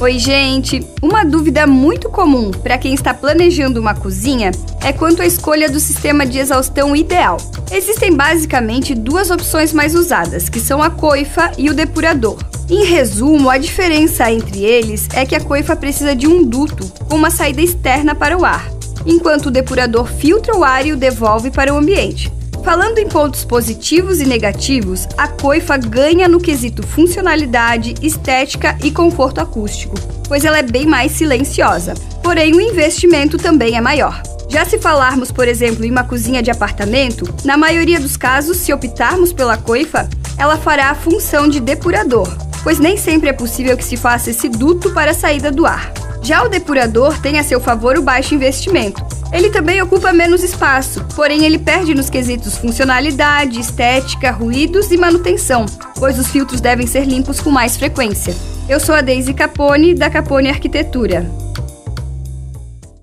Oi, gente! Uma dúvida muito comum para quem está planejando uma cozinha é quanto à escolha do sistema de exaustão ideal. Existem basicamente duas opções mais usadas, que são a coifa e o depurador. Em resumo, a diferença entre eles é que a coifa precisa de um duto com uma saída externa para o ar, enquanto o depurador filtra o ar e o devolve para o ambiente. Falando em pontos positivos e negativos, a coifa ganha no quesito funcionalidade, estética e conforto acústico, pois ela é bem mais silenciosa. Porém, o investimento também é maior. Já se falarmos, por exemplo, em uma cozinha de apartamento, na maioria dos casos, se optarmos pela coifa, ela fará a função de depurador, pois nem sempre é possível que se faça esse duto para a saída do ar. Já o depurador tem a seu favor o baixo investimento. Ele também ocupa menos espaço, porém ele perde nos quesitos funcionalidade, estética, ruídos e manutenção, pois os filtros devem ser limpos com mais frequência. Eu sou a Daisy Capone, da Capone Arquitetura.